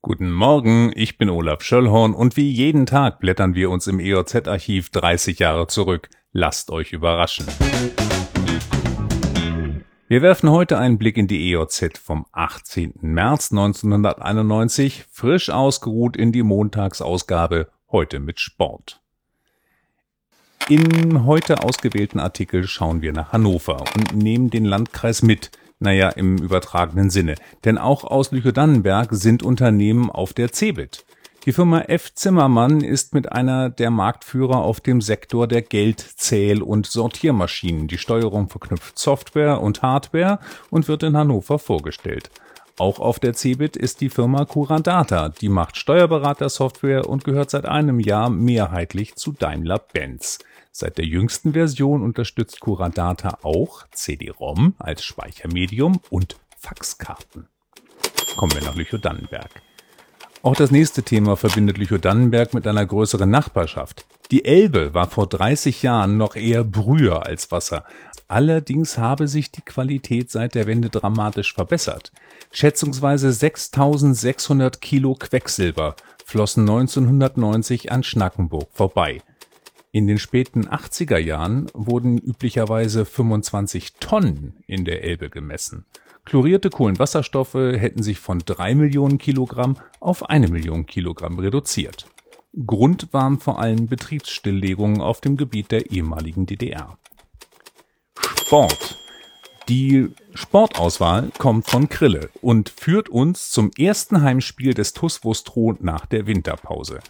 Guten Morgen, ich bin Olaf Schöllhorn und wie jeden Tag blättern wir uns im EOZ-Archiv 30 Jahre zurück. Lasst euch überraschen. Wir werfen heute einen Blick in die EOZ vom 18. März 1991, frisch ausgeruht in die Montagsausgabe, heute mit Sport. Im heute ausgewählten Artikel schauen wir nach Hannover und nehmen den Landkreis mit, naja, im übertragenen Sinne. Denn auch aus Lüchow-Dannenberg sind Unternehmen auf der Cebit. Die Firma F. Zimmermann ist mit einer der Marktführer auf dem Sektor der Geld-, Zähl- und Sortiermaschinen. Die Steuerung verknüpft Software und Hardware und wird in Hannover vorgestellt. Auch auf der Cebit ist die Firma Curadata, die macht Steuerberatersoftware und gehört seit einem Jahr mehrheitlich zu Daimler-Benz. Seit der jüngsten Version unterstützt Curadata auch CD-ROM als Speichermedium und Faxkarten. Kommen wir nach Lüchow-Dannenberg. Auch das nächste Thema verbindet Lüchow-Dannenberg mit einer größeren Nachbarschaft. Die Elbe war vor 30 Jahren noch eher Brühe als Wasser. Allerdings habe sich die Qualität seit der Wende dramatisch verbessert. Schätzungsweise 6600 Kilo Quecksilber flossen 1990 an Schnackenburg vorbei. In den späten 80er Jahren wurden üblicherweise 25 Tonnen in der Elbe gemessen. Chlorierte Kohlenwasserstoffe hätten sich von 3 Millionen Kilogramm auf eine Million Kilogramm reduziert. Grund waren vor allem Betriebsstilllegungen auf dem Gebiet der ehemaligen DDR. Sport. Die Sportauswahl kommt von Krille und führt uns zum ersten Heimspiel des TuS Wustrow nach der Winterpause.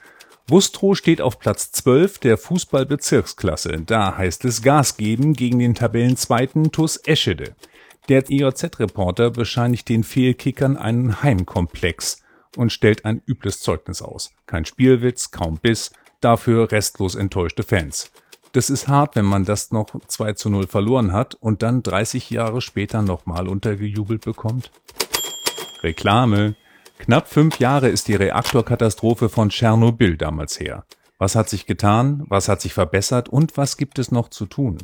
Wustrow steht auf Platz 12 der Fußballbezirksklasse. Da heißt es Gas geben gegen den Tabellenzweiten TuS Eschede. Der IOZ-Reporter bescheinigt den Fehlkickern einen Heimkomplex und stellt ein übles Zeugnis aus. Kein Spielwitz, kaum Biss, dafür restlos enttäuschte Fans. Das ist hart, wenn man das noch 2 zu 0 verloren hat und dann 30 Jahre später nochmal untergejubelt bekommt. Reklame. Knapp fünf Jahre ist die Reaktorkatastrophe von Tschernobyl damals her. Was hat sich getan, was hat sich verbessert und was gibt es noch zu tun?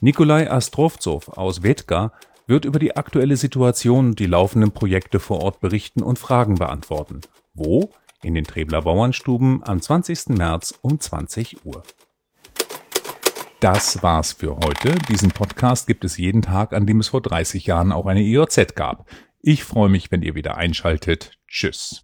Nikolai Astrovzow aus Wetka wird über die aktuelle Situation und die laufenden Projekte vor Ort berichten und Fragen beantworten. Wo? In den Trebler Bauernstuben am 20. März um 20 Uhr. Das war's für heute. Diesen Podcast gibt es jeden Tag, an dem es vor 30 Jahren auch eine IOZ gab. Ich freue mich, wenn ihr wieder einschaltet. Tschüss.